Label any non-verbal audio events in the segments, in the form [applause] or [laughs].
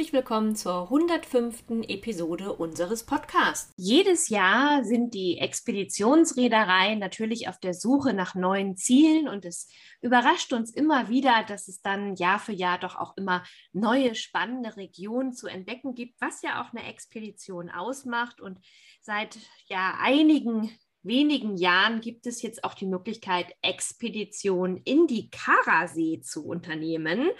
Herzlich willkommen zur 105. Episode unseres Podcasts. Jedes Jahr sind die Expeditionsreedereien natürlich auf der Suche nach neuen Zielen und es überrascht uns immer wieder, dass es dann Jahr für Jahr doch auch immer neue spannende Regionen zu entdecken gibt, was ja auch eine Expedition ausmacht und seit ja einigen wenigen Jahren gibt es jetzt auch die Möglichkeit, Expeditionen in die Karasee zu unternehmen.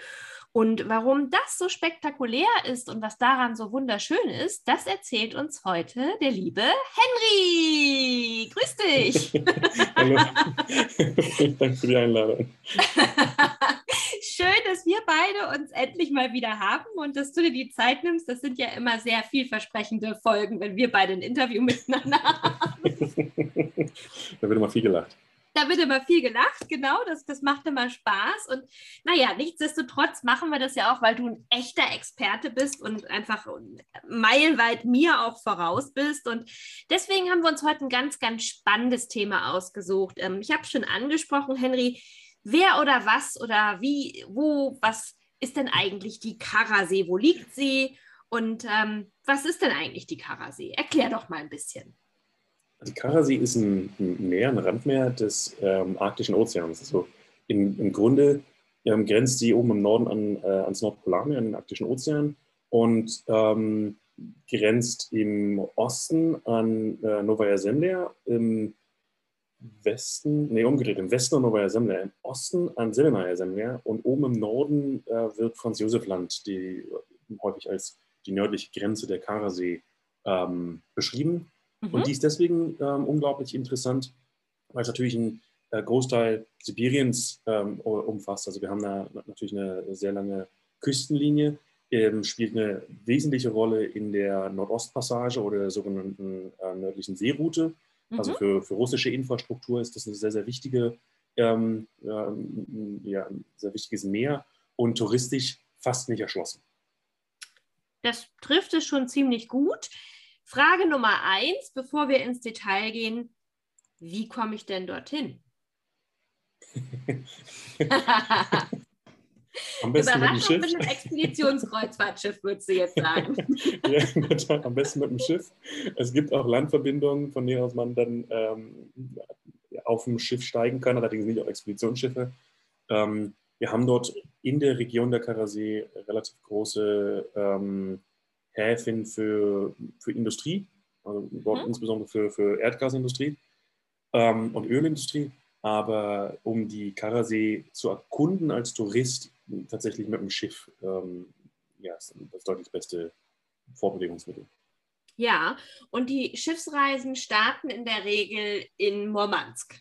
Und warum das so spektakulär ist und was daran so wunderschön ist, das erzählt uns heute der liebe Henry. Grüß dich. [laughs] Hallo. Vielen Dank für die Einladung. [laughs] Schön, dass wir beide uns endlich mal wieder haben und dass du dir die Zeit nimmst. Das sind ja immer sehr vielversprechende Folgen, wenn wir beide ein Interview miteinander haben. [laughs] da wird immer viel gelacht da wird immer viel gelacht, genau, das, das macht immer Spaß. Und naja, nichtsdestotrotz machen wir das ja auch, weil du ein echter Experte bist und einfach meilenweit mir auch voraus bist. Und deswegen haben wir uns heute ein ganz, ganz spannendes Thema ausgesucht. Ähm, ich habe schon angesprochen, Henry, wer oder was oder wie, wo, was ist denn eigentlich die Karasee? Wo liegt sie? Und ähm, was ist denn eigentlich die Karasee? Erklär doch mal ein bisschen. Die Karasee ist ein, Meer, ein Randmeer des ähm, Arktischen Ozeans. Also im, im Grunde ähm, grenzt sie oben im Norden an, äh, ans Nordpolarmeer, an den Arktischen Ozean und ähm, grenzt im Osten an äh, Novaya Zemlya, im Westen, nee, umgedreht, im Westen an Novaya Zemlya, im Osten an Selenaya Zemlya und oben im Norden äh, wird Franz Josef Land, die häufig als die nördliche Grenze der Karasee ähm, beschrieben. Mhm. Und die ist deswegen ähm, unglaublich interessant, weil es natürlich einen äh, Großteil Sibiriens ähm, umfasst. Also wir haben da natürlich eine sehr lange Küstenlinie, ähm, spielt eine wesentliche Rolle in der Nordostpassage oder der sogenannten äh, nördlichen Seeroute. Also mhm. Also für, für russische Infrastruktur ist das eine sehr, sehr wichtige, ähm, ja, ein sehr wichtiges Meer und touristisch fast nicht erschlossen. Das trifft es schon ziemlich gut. Frage Nummer eins, bevor wir ins Detail gehen, wie komme ich denn dorthin? [laughs] Am besten mit dem Schiff. mit einem Expeditionskreuzfahrtschiff, würdest du jetzt sagen. [laughs] ja, am besten mit dem Schiff. Es gibt auch Landverbindungen, von denen aus man dann ähm, auf dem Schiff steigen kann, allerdings nicht auf Expeditionsschiffe. Ähm, wir haben dort in der Region der Karasee relativ große ähm, Häfen für, für Industrie, also mhm. insbesondere für, für Erdgasindustrie ähm, und Ölindustrie. Aber um die Karasee zu erkunden als Tourist, tatsächlich mit dem Schiff, ähm, ja, ist das deutlich beste Vorbewegungsmittel. Ja, und die Schiffsreisen starten in der Regel in Murmansk.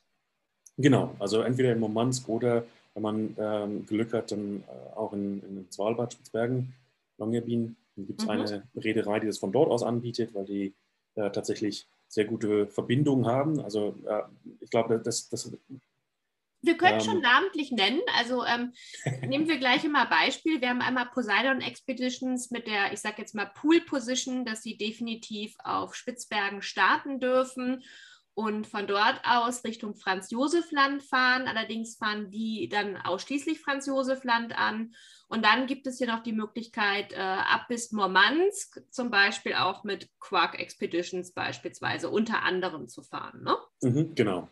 Genau, also entweder in Murmansk oder, wenn man ähm, Glück hat, dann äh, auch in, in Svalbard, Spitzbergen, Longyearbyen. Dann gibt es mhm. eine Reederei, die das von dort aus anbietet, weil die äh, tatsächlich sehr gute Verbindungen haben. Also äh, ich glaube, das, das wir können ähm, schon namentlich nennen. Also ähm, [laughs] nehmen wir gleich immer Beispiel. Wir haben einmal Poseidon Expeditions mit der, ich sage jetzt mal, Pool Position, dass sie definitiv auf Spitzbergen starten dürfen und von dort aus Richtung Franz-Josef-Land fahren. Allerdings fahren die dann ausschließlich Franz-Josef-Land an. Und dann gibt es hier noch die Möglichkeit, äh, ab bis Murmansk zum Beispiel auch mit Quark Expeditions beispielsweise unter anderem zu fahren. Ne? Mhm, genau.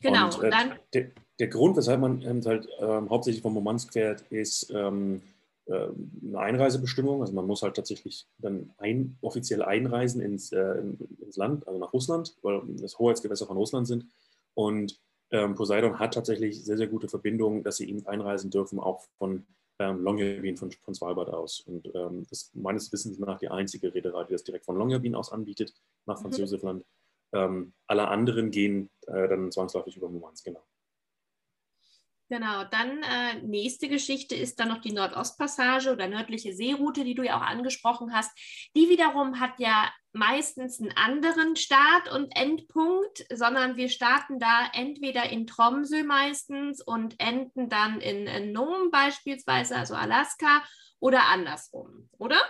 Genau. Und, äh, dann, der, der, Grund, weshalb man halt ähm, hauptsächlich von Murmansk fährt, ist ähm, äh, eine Einreisebestimmung. Also man muss halt tatsächlich dann ein, offiziell einreisen ins, äh, ins Land, also nach Russland, weil das Hoheitsgewässer von Russland sind. Und ähm, Poseidon hat tatsächlich sehr, sehr gute Verbindungen, dass sie eben einreisen dürfen, auch von ähm, Longyearbyen von, von Svalbard aus. Und ähm, das ist meines Wissens nach die einzige Reederei, die das direkt von Longyearbyen aus anbietet, nach Franz mhm. Josefland. Ähm, alle anderen gehen äh, dann zwangsläufig über Murmansk, genau. Genau, dann äh, nächste Geschichte ist dann noch die Nordostpassage oder nördliche Seeroute, die du ja auch angesprochen hast. Die wiederum hat ja meistens einen anderen Start- und Endpunkt, sondern wir starten da entweder in Tromsø meistens und enden dann in, in Nome beispielsweise, also Alaska, oder andersrum, oder?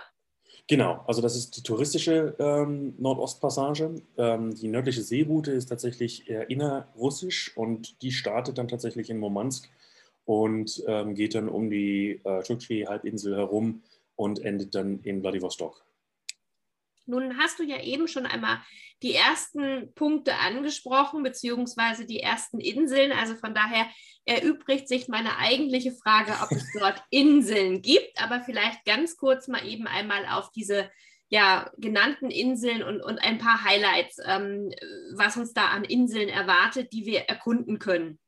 Genau, also das ist die touristische ähm, Nordostpassage. Ähm, die nördliche Seeroute ist tatsächlich eher innerrussisch und die startet dann tatsächlich in Murmansk und ähm, geht dann um die äh, Chukchi-Halbinsel herum und endet dann in Vladivostok. Nun hast du ja eben schon einmal die ersten Punkte angesprochen, beziehungsweise die ersten Inseln. Also von daher erübrigt sich meine eigentliche Frage, ob es [laughs] dort Inseln gibt. Aber vielleicht ganz kurz mal eben einmal auf diese ja, genannten Inseln und, und ein paar Highlights, ähm, was uns da an Inseln erwartet, die wir erkunden können.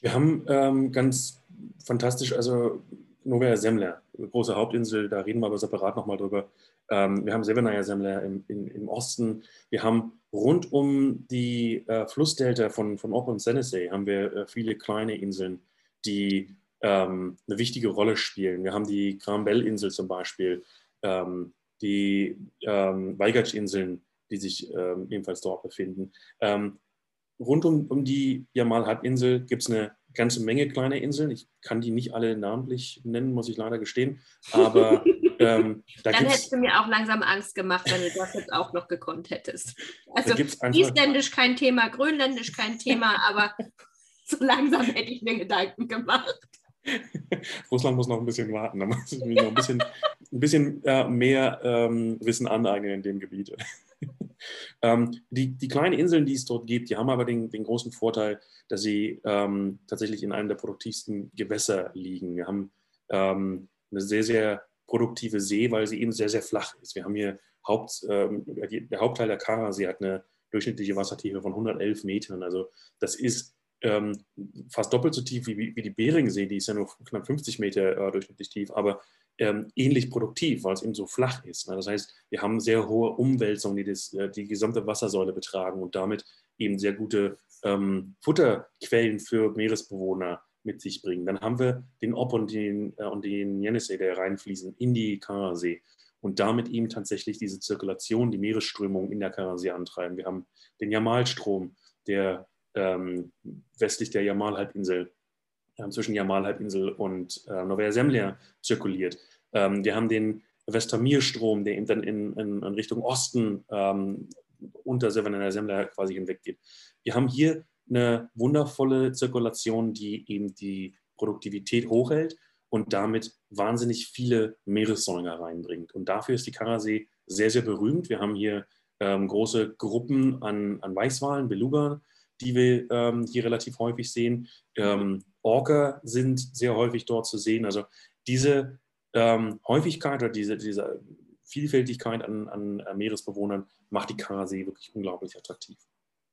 Wir haben ähm, ganz fantastisch, also Novaya Semler, große Hauptinsel, da reden wir aber separat nochmal drüber. Ähm, wir haben Sevenaya Semler im, im, im, Osten. Wir haben rund um die äh, Flussdelta von, von Ob und Senesee haben wir äh, viele kleine Inseln, die ähm, eine wichtige Rolle spielen. Wir haben die Grambel-Insel zum Beispiel, ähm, die ähm, Weigatsch-Inseln, die sich ähm, ebenfalls dort befinden. Ähm, rund um, um die Jamal-Halbinsel gibt es eine ganze Menge kleiner Inseln. Ich kann die nicht alle namentlich nennen, muss ich leider gestehen. Aber [laughs] ähm, da dann hättest du mir auch langsam Angst gemacht, wenn du das jetzt auch noch gekonnt hättest. Also Isländisch kein Thema, Grönländisch kein Thema, aber [laughs] so langsam hätte ich mir Gedanken gemacht. [laughs] Russland muss noch ein bisschen warten, da muss ich mir noch ein bisschen, ein bisschen äh, mehr ähm, Wissen aneignen in dem Gebiet. [laughs] ähm, die, die kleinen Inseln, die es dort gibt, die haben aber den, den großen Vorteil, dass sie ähm, tatsächlich in einem der produktivsten Gewässer liegen. Wir haben ähm, eine sehr, sehr produktive See, weil sie eben sehr, sehr flach ist. Wir haben hier Haupt, ähm, der Hauptteil der Karasee hat eine durchschnittliche Wassertiefe von 111 Metern. Also das ist ähm, fast doppelt so tief wie, wie die Beringsee, die ist ja nur knapp 50 Meter äh, durchschnittlich tief, aber ähm, ähnlich produktiv, weil es eben so flach ist. Ne? Das heißt, wir haben sehr hohe Umwälzungen, die das, äh, die gesamte Wassersäule betragen und damit eben sehr gute ähm, Futterquellen für Meeresbewohner mit sich bringen. Dann haben wir den Ob und den, äh, und den Jenisei, der reinfließen in die Karasee und damit eben tatsächlich diese Zirkulation, die Meeresströmung in der Karasee antreiben. Wir haben den Jamalstrom, der ähm, westlich der Jamalhalbinsel, äh, zwischen Jamalhalbinsel und äh, Novaya Zemlya zirkuliert. Ähm, wir haben den Westamirstrom, der eben dann in, in, in Richtung Osten ähm, unter Severnaya Semler quasi hinweggeht. Wir haben hier eine wundervolle Zirkulation, die eben die Produktivität hochhält und damit wahnsinnig viele Meeressäuger reinbringt. Und dafür ist die Karasee sehr, sehr berühmt. Wir haben hier ähm, große Gruppen an, an Weißwalen, Beluga, die wir ähm, hier relativ häufig sehen. Ähm, Orca sind sehr häufig dort zu sehen. Also diese ähm, Häufigkeit oder diese, diese Vielfältigkeit an, an Meeresbewohnern macht die Karasee wirklich unglaublich attraktiv.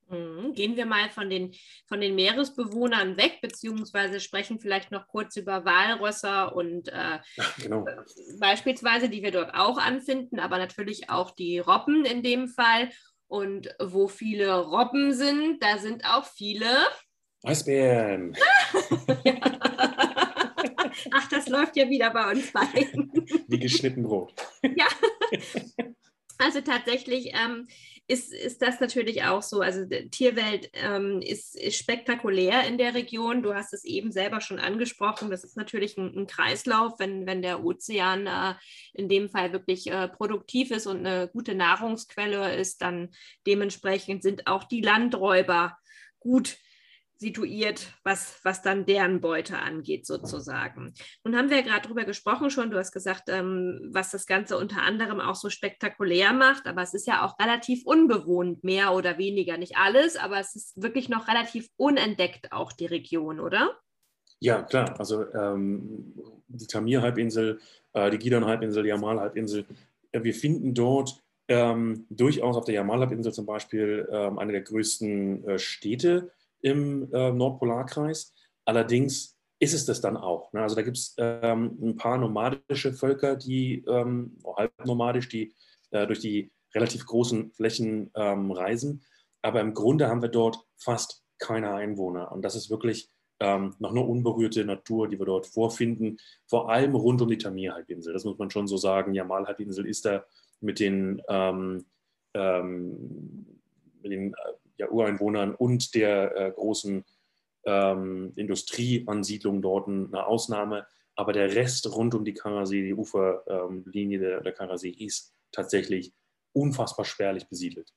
Mhm. Gehen wir mal von den, von den Meeresbewohnern weg, beziehungsweise sprechen vielleicht noch kurz über Walrösser und äh, genau. Beispielsweise, die wir dort auch anfinden, aber natürlich auch die Robben in dem Fall. Und wo viele Robben sind, da sind auch viele Eisbären. [laughs] [laughs] Ach, das läuft ja wieder bei uns beiden. Wie geschnitten Brot. ja. [laughs] Also tatsächlich ähm, ist, ist das natürlich auch so. Also die Tierwelt ähm, ist, ist, spektakulär in der Region. Du hast es eben selber schon angesprochen. Das ist natürlich ein, ein Kreislauf, wenn, wenn der Ozean äh, in dem Fall wirklich äh, produktiv ist und eine gute Nahrungsquelle ist, dann dementsprechend sind auch die Landräuber gut situiert, was, was dann deren Beute angeht, sozusagen. Nun haben wir ja gerade darüber gesprochen schon, du hast gesagt, ähm, was das Ganze unter anderem auch so spektakulär macht, aber es ist ja auch relativ unbewohnt, mehr oder weniger, nicht alles, aber es ist wirklich noch relativ unentdeckt auch die Region, oder? Ja, klar. Also ähm, die Tamir-Halbinsel, äh, die Gidon-Halbinsel, die Jamal-Halbinsel, äh, wir finden dort ähm, durchaus auf der Jamal-Halbinsel zum Beispiel ähm, eine der größten äh, Städte im äh, Nordpolarkreis. Allerdings ist es das dann auch. Ne? Also da gibt es ähm, ein paar nomadische Völker, die ähm, halbnomadisch, die äh, durch die relativ großen Flächen ähm, reisen. Aber im Grunde haben wir dort fast keine Einwohner. Und das ist wirklich ähm, noch eine unberührte Natur, die wir dort vorfinden, vor allem rund um die Tamir-Halbinsel. Das muss man schon so sagen. Jamal-Halbinsel ist da mit den, ähm, ähm, mit den äh, ja, Ureinwohnern und der äh, großen ähm, Industrieansiedlung dort eine Ausnahme. Aber der Rest rund um die Karasee, die Uferlinie der, der Karasee, ist tatsächlich unfassbar spärlich besiedelt.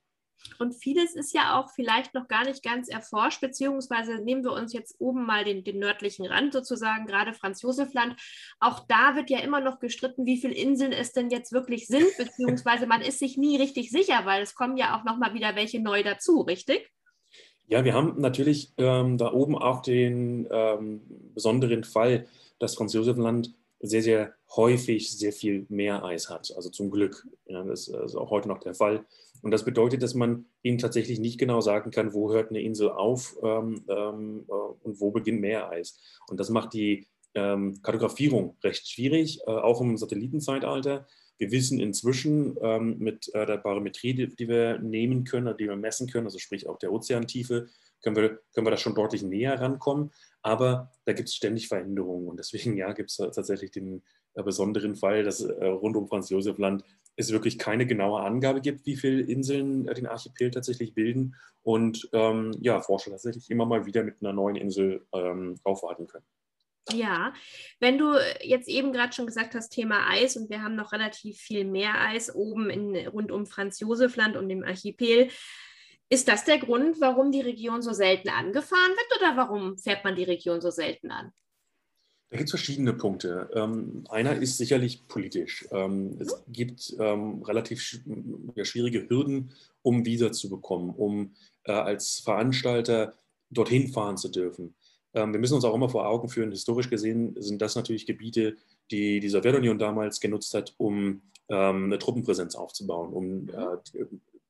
Und vieles ist ja auch vielleicht noch gar nicht ganz erforscht, beziehungsweise nehmen wir uns jetzt oben mal den, den nördlichen Rand sozusagen, gerade Franz-Josef-Land. Auch da wird ja immer noch gestritten, wie viele Inseln es denn jetzt wirklich sind, [laughs] beziehungsweise man ist sich nie richtig sicher, weil es kommen ja auch noch mal wieder welche neu dazu, richtig? Ja, wir haben natürlich ähm, da oben auch den ähm, besonderen Fall, dass Franz-Josef-Land sehr, sehr häufig sehr viel Meereis hat. Also zum Glück. Ja, das ist auch heute noch der Fall. Und das bedeutet, dass man eben tatsächlich nicht genau sagen kann, wo hört eine Insel auf ähm, ähm, äh, und wo beginnt Meereis. Und das macht die ähm, Kartografierung recht schwierig, äh, auch im Satellitenzeitalter. Wir wissen inzwischen ähm, mit äh, der Barometrie, die, die, wir nehmen können, die wir messen können, also sprich auch der Ozeantiefe, können wir, können wir da schon deutlich näher rankommen. Aber da gibt es ständig Veränderungen. Und deswegen ja, gibt es tatsächlich den äh, besonderen Fall, dass äh, rund um Franz Josef Land es wirklich keine genaue Angabe gibt, wie viele Inseln äh, den Archipel tatsächlich bilden und ähm, ja, Forscher tatsächlich immer mal wieder mit einer neuen Insel ähm, aufwarten können. Ja, wenn du jetzt eben gerade schon gesagt hast, Thema Eis und wir haben noch relativ viel mehr Eis oben in, rund um Franz Josef Land und dem Archipel. Ist das der Grund, warum die Region so selten angefahren wird oder warum fährt man die Region so selten an? Da gibt es verschiedene Punkte. Ähm, einer ist sicherlich politisch. Ähm, es gibt ähm, relativ sch schwierige Hürden, um Visa zu bekommen, um äh, als Veranstalter dorthin fahren zu dürfen. Ähm, wir müssen uns auch immer vor Augen führen, historisch gesehen sind das natürlich Gebiete, die die Sowjetunion damals genutzt hat, um ähm, eine Truppenpräsenz aufzubauen, um äh,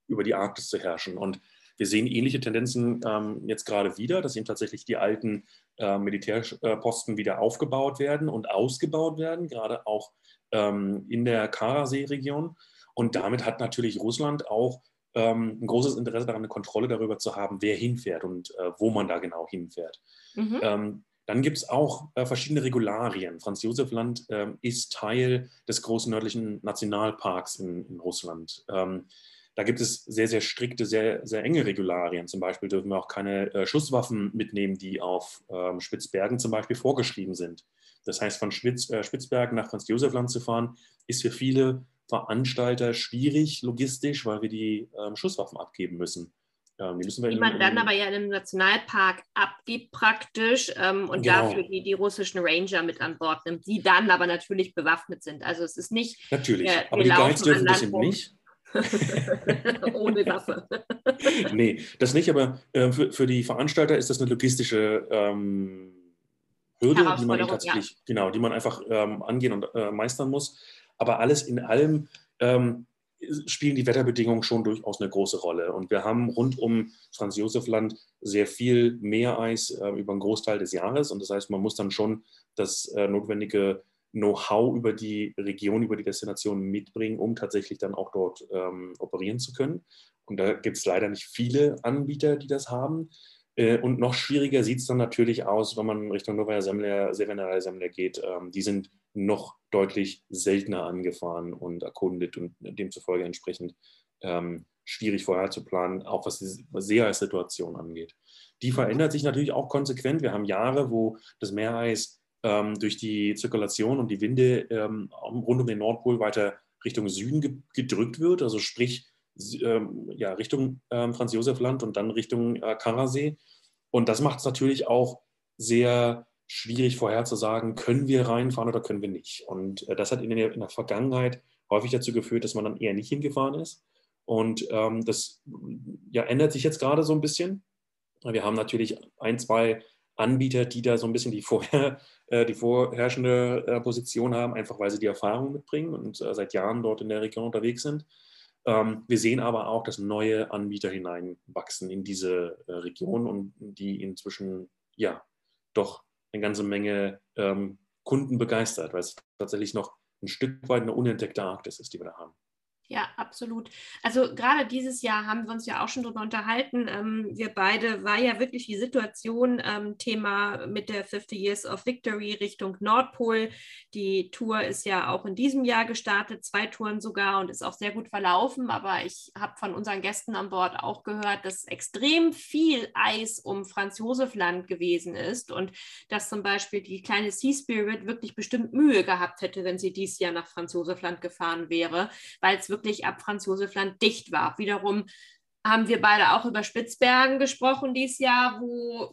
über die Arktis zu herrschen. Und wir sehen ähnliche Tendenzen ähm, jetzt gerade wieder, dass eben tatsächlich die alten äh, Militärposten wieder aufgebaut werden und ausgebaut werden, gerade auch ähm, in der Karasee-Region. Und damit hat natürlich Russland auch ähm, ein großes Interesse daran, eine Kontrolle darüber zu haben, wer hinfährt und äh, wo man da genau hinfährt. Mhm. Ähm, dann gibt es auch äh, verschiedene Regularien. Franz Josef Land ähm, ist Teil des großen nördlichen Nationalparks in, in Russland. Ähm, da gibt es sehr, sehr strikte, sehr, sehr enge Regularien. Zum Beispiel dürfen wir auch keine äh, Schusswaffen mitnehmen, die auf ähm, Spitzbergen zum Beispiel vorgeschrieben sind. Das heißt, von Spitz, äh, Spitzbergen nach Franz-Josef-Land zu fahren, ist für viele Veranstalter schwierig logistisch, weil wir die ähm, Schusswaffen abgeben müssen. Ähm, die, müssen wir die man in, dann aber ja in einem Nationalpark abgibt praktisch ähm, und genau. dafür die, die russischen Ranger mit an Bord nimmt, die dann aber natürlich bewaffnet sind. Also es ist nicht... Natürlich, äh, aber die Guides dürfen das eben nicht. [laughs] Ohne Waffe. [laughs] nee, das nicht, aber äh, für, für die Veranstalter ist das eine logistische ähm, Hürde, die man tatsächlich, ja. genau, die man einfach ähm, angehen und äh, meistern muss. Aber alles in allem ähm, spielen die Wetterbedingungen schon durchaus eine große Rolle. Und wir haben rund um Franz Josef Land sehr viel Meereis äh, über einen Großteil des Jahres. Und das heißt, man muss dann schon das äh, notwendige Know-how über die Region, über die Destination mitbringen, um tatsächlich dann auch dort ähm, operieren zu können. Und da gibt es leider nicht viele Anbieter, die das haben. Äh, und noch schwieriger sieht es dann natürlich aus, wenn man Richtung Novaya Semler, Sevenarai Semler geht. Ähm, die sind noch deutlich seltener angefahren und erkundet und demzufolge entsprechend ähm, schwierig vorher zu planen, auch was die Seeeissituation angeht. Die verändert sich natürlich auch konsequent. Wir haben Jahre, wo das Meereis durch die Zirkulation und die Winde ähm, rund um den Nordpol weiter Richtung Süden ge gedrückt wird, also sprich ähm, ja, Richtung ähm, Franz-Josef-Land und dann Richtung äh, Karasee. Und das macht es natürlich auch sehr schwierig vorherzusagen, können wir reinfahren oder können wir nicht. Und äh, das hat in der, in der, Vergangenheit häufig dazu geführt, dass man dann eher nicht hingefahren ist. Und ähm, das ja, ändert sich jetzt gerade so ein bisschen. Wir haben natürlich ein, zwei Anbieter, die da so ein bisschen die, vorher, [laughs] äh, die vorherrschende äh, Position haben, einfach weil sie die Erfahrung mitbringen und äh, seit Jahren dort in der Region unterwegs sind. Ähm, wir sehen aber auch, dass neue Anbieter hineinwachsen in diese Region und die inzwischen ja doch eine ganze Menge ähm, Kunden begeistert, weil es tatsächlich noch ein Stück weit eine unentdeckte Arktis ist, die wir da haben. Ja, absolut. Also gerade dieses Jahr haben wir uns ja auch schon darüber unterhalten. Ähm, wir beide war ja wirklich die Situation, ähm, Thema mit der 50 Years of Victory Richtung Nordpol. Die Tour ist ja auch in diesem Jahr gestartet, zwei Touren sogar und ist auch sehr gut verlaufen. Aber ich habe von unseren Gästen an Bord auch gehört, dass extrem viel Eis um Franz Josef Land gewesen ist und dass zum Beispiel die kleine Sea Spirit wirklich bestimmt Mühe gehabt hätte, wenn sie dieses Jahr nach Franz Josef Land gefahren wäre, weil es wirklich wirklich ab Franz Josef Land dicht war. Wiederum haben wir beide auch über Spitzbergen gesprochen dieses Jahr, wo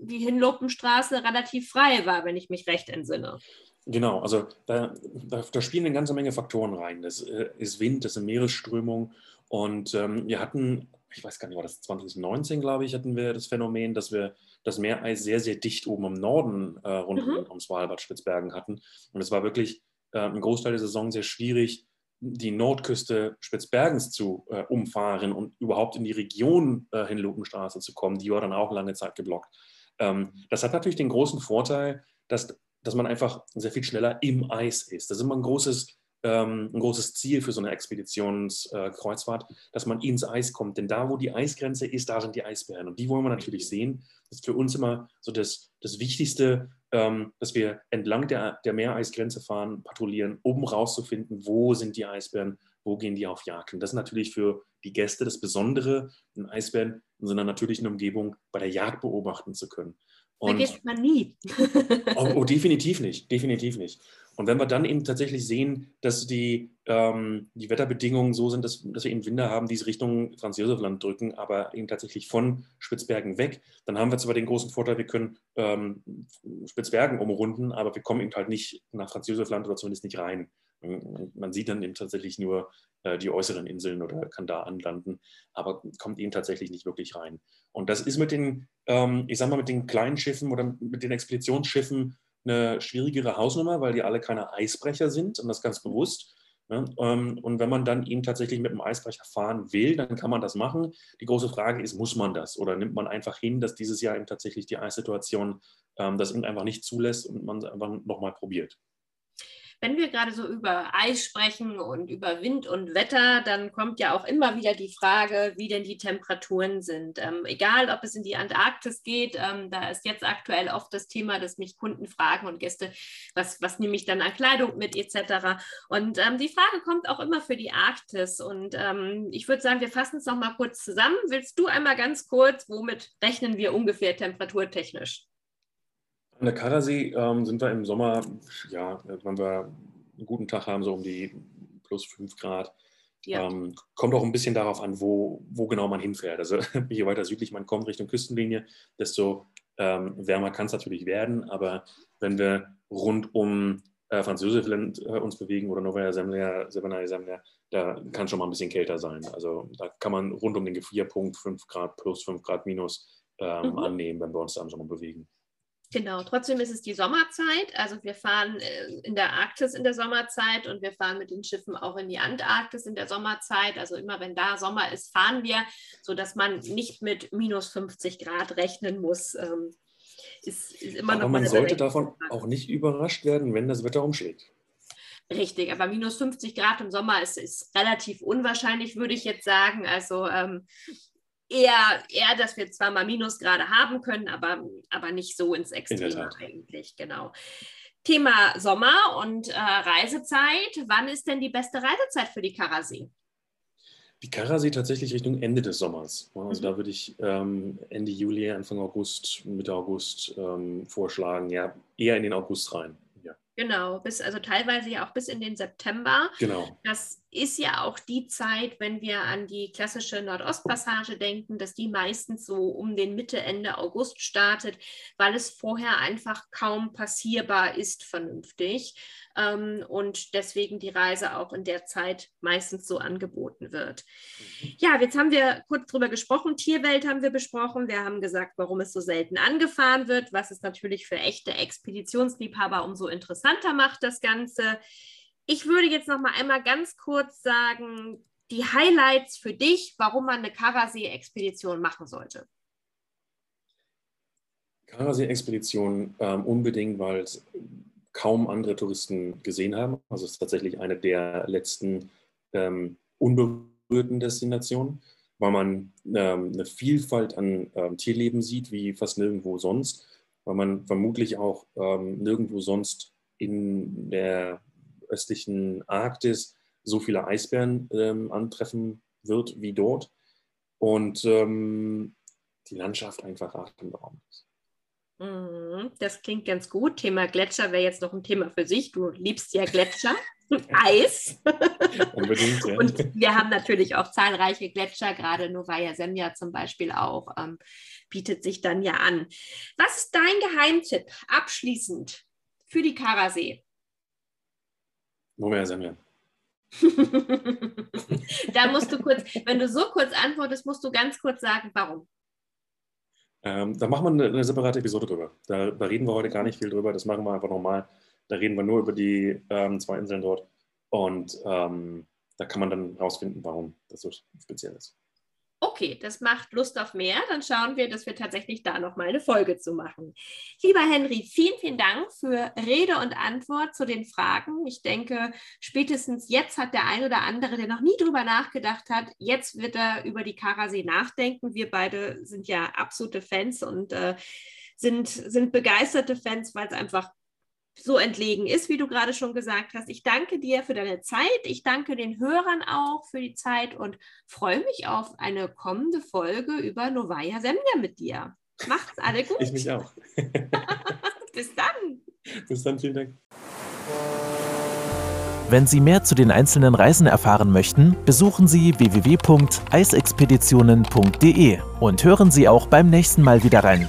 die Hinlopenstraße relativ frei war, wenn ich mich recht entsinne. Genau, also da, da, da spielen eine ganze Menge Faktoren rein. Das äh, ist Wind, das ist Meeresströmung. Und ähm, wir hatten, ich weiß gar nicht, war das 2019, glaube ich, hatten wir das Phänomen, dass wir das Meereis sehr, sehr dicht oben im Norden äh, rund mhm. um Svalbard, Spitzbergen hatten. Und es war wirklich äh, ein Großteil der Saison sehr schwierig, die Nordküste Spitzbergens zu äh, umfahren und überhaupt in die Region äh, Hinlupenstraße zu kommen, die war dann auch lange Zeit geblockt. Ähm, das hat natürlich den großen Vorteil, dass, dass man einfach sehr viel schneller im Eis ist. Das ist immer ein großes, ähm, ein großes Ziel für so eine Expeditionskreuzfahrt, äh, dass man ins Eis kommt. Denn da, wo die Eisgrenze ist, da sind die Eisbären. Und die wollen wir natürlich sehen. Das ist für uns immer so das, das Wichtigste, ähm, dass wir entlang der, der Meereisgrenze fahren, patrouillieren, um rauszufinden, wo sind die Eisbären, wo gehen die auf Jagd. Und das ist natürlich für die Gäste das Besondere, einen Eisbären in so einer natürlichen Umgebung bei der Jagd beobachten zu können. Und, Vergisst man nie. oh, oh, definitiv nicht, definitiv nicht. Und wenn wir dann eben tatsächlich sehen, dass die, ähm, die Wetterbedingungen so sind, dass, dass wir eben Winde haben, die es Richtung Franz Josef Land drücken, aber eben tatsächlich von Spitzbergen weg, dann haben wir zwar den großen Vorteil, wir können ähm, Spitzbergen umrunden, aber wir kommen eben halt nicht nach Franz Josef Land oder zumindest nicht rein. Man sieht dann eben tatsächlich nur die äußeren Inseln oder kann da anlanden, aber kommt eben tatsächlich nicht wirklich rein. Und das ist mit den, ähm, ich sag mal, mit den kleinen Schiffen oder mit den Expeditionsschiffen eine schwierigere Hausnummer, weil die alle keine Eisbrecher sind und das ganz bewusst. Ne? Ähm, und wenn man dann eben tatsächlich mit einem Eisbrecher fahren will, dann kann man das machen. Die große Frage ist, muss man das oder nimmt man einfach hin, dass dieses Jahr eben tatsächlich die Eissituation ähm, das eben einfach nicht zulässt und man es einfach nochmal probiert? Wenn wir gerade so über Eis sprechen und über Wind und Wetter, dann kommt ja auch immer wieder die Frage, wie denn die Temperaturen sind. Ähm, egal, ob es in die Antarktis geht, ähm, da ist jetzt aktuell oft das Thema, dass mich Kunden fragen und Gäste, was, was nehme ich dann an Kleidung mit etc. Und ähm, die Frage kommt auch immer für die Arktis. Und ähm, ich würde sagen, wir fassen es nochmal kurz zusammen. Willst du einmal ganz kurz, womit rechnen wir ungefähr temperaturtechnisch? An der Karasee ähm, sind wir im Sommer, ja, wenn wir einen guten Tag haben, so um die plus 5 Grad. Ja. Ähm, kommt auch ein bisschen darauf an, wo, wo genau man hinfährt. Also [laughs] je weiter südlich man kommt Richtung Küstenlinie, desto ähm, wärmer kann es natürlich werden. Aber wenn wir rund um äh, Franz Josefland äh, uns bewegen oder Novaya Zemlya, Severnaya Zemlya, da kann schon mal ein bisschen kälter sein. Also da kann man rund um den Gefrierpunkt 5 Grad plus, 5 Grad minus ähm, mhm. annehmen, wenn wir uns da im Sommer bewegen. Genau, trotzdem ist es die Sommerzeit. Also wir fahren äh, in der Arktis in der Sommerzeit und wir fahren mit den Schiffen auch in die Antarktis in der Sommerzeit. Also immer wenn da Sommer ist, fahren wir, sodass man nicht mit minus 50 Grad rechnen muss. Ähm, ist, ist aber man sollte davon auch nicht überrascht werden, wenn das Wetter umschlägt. Richtig, aber minus 50 Grad im Sommer ist, ist relativ unwahrscheinlich, würde ich jetzt sagen. Also ähm, eher, eher, dass wir zwar mal Minusgrade haben können, aber, aber nicht so ins Extreme eigentlich, genau. Thema Sommer und äh, Reisezeit. Wann ist denn die beste Reisezeit für die Karasee? Die Karasee tatsächlich Richtung Ende des Sommers. Also mhm. da würde ich ähm, Ende Juli, Anfang August, Mitte August ähm, vorschlagen. Ja, eher in den August rein. Genau, bis, also teilweise ja auch bis in den September. Genau. Das ist ja auch die Zeit, wenn wir an die klassische Nordostpassage denken, dass die meistens so um den Mitte, Ende August startet, weil es vorher einfach kaum passierbar ist vernünftig ähm, und deswegen die Reise auch in der Zeit meistens so angeboten wird. Mhm. Ja, jetzt haben wir kurz drüber gesprochen. Tierwelt haben wir besprochen. Wir haben gesagt, warum es so selten angefahren wird, was es natürlich für echte Expeditionsliebhaber umso interessanter macht, das Ganze. Ich würde jetzt noch mal einmal ganz kurz sagen, die Highlights für dich, warum man eine Karasee-Expedition machen sollte. Karasee-Expedition ähm, unbedingt, weil es kaum andere Touristen gesehen haben. Also es ist tatsächlich eine der letzten ähm, unberührten Destinationen, weil man ähm, eine Vielfalt an ähm, Tierleben sieht, wie fast nirgendwo sonst, weil man vermutlich auch ähm, nirgendwo sonst in der östlichen Arktis so viele Eisbären ähm, antreffen wird wie dort und ähm, die Landschaft einfach atemberaubend ist. Mhm, das klingt ganz gut. Thema Gletscher wäre jetzt noch ein Thema für sich. Du liebst ja Gletscher. [laughs] Eis. Unbedingt, ja. Und wir haben natürlich auch zahlreiche Gletscher, gerade Novaya Semja zum Beispiel auch, ähm, bietet sich dann ja an. Was ist dein Geheimtipp abschließend für die Karasee? Novaya Semja. [laughs] da musst du kurz, wenn du so kurz antwortest, musst du ganz kurz sagen, warum. Ähm, da machen wir eine, eine, separate Episode drüber. Da, da, reden wir heute gar nicht viel drüber. Das machen wir einfach nochmal. Da reden wir nur über die ähm, zwei Inseln dort. Und ähm, da kann man dann rausfinden, warum das so speziell ist. Okay, das macht Lust auf mehr. Dann schauen wir, dass wir tatsächlich da noch mal eine Folge zu machen. Lieber Henry, vielen, vielen Dank für Rede und Antwort zu den Fragen. Ich denke, spätestens jetzt hat der ein oder andere, der noch nie drüber nachgedacht hat, jetzt wird er über die Karasee nachdenken. Wir beide sind ja absolute Fans und äh, sind, sind begeisterte Fans, weil es einfach so entlegen ist, wie du gerade schon gesagt hast. Ich danke dir für deine Zeit. Ich danke den Hörern auch für die Zeit und freue mich auf eine kommende Folge über Novaya Semja mit dir. Macht's alle gut. [laughs] Ich mich auch. [laughs] Bis dann. Bis dann, vielen Dank. Wenn Sie mehr zu den einzelnen Reisen erfahren möchten, besuchen Sie www.eisexpeditionen.de und hören Sie auch beim nächsten Mal wieder rein.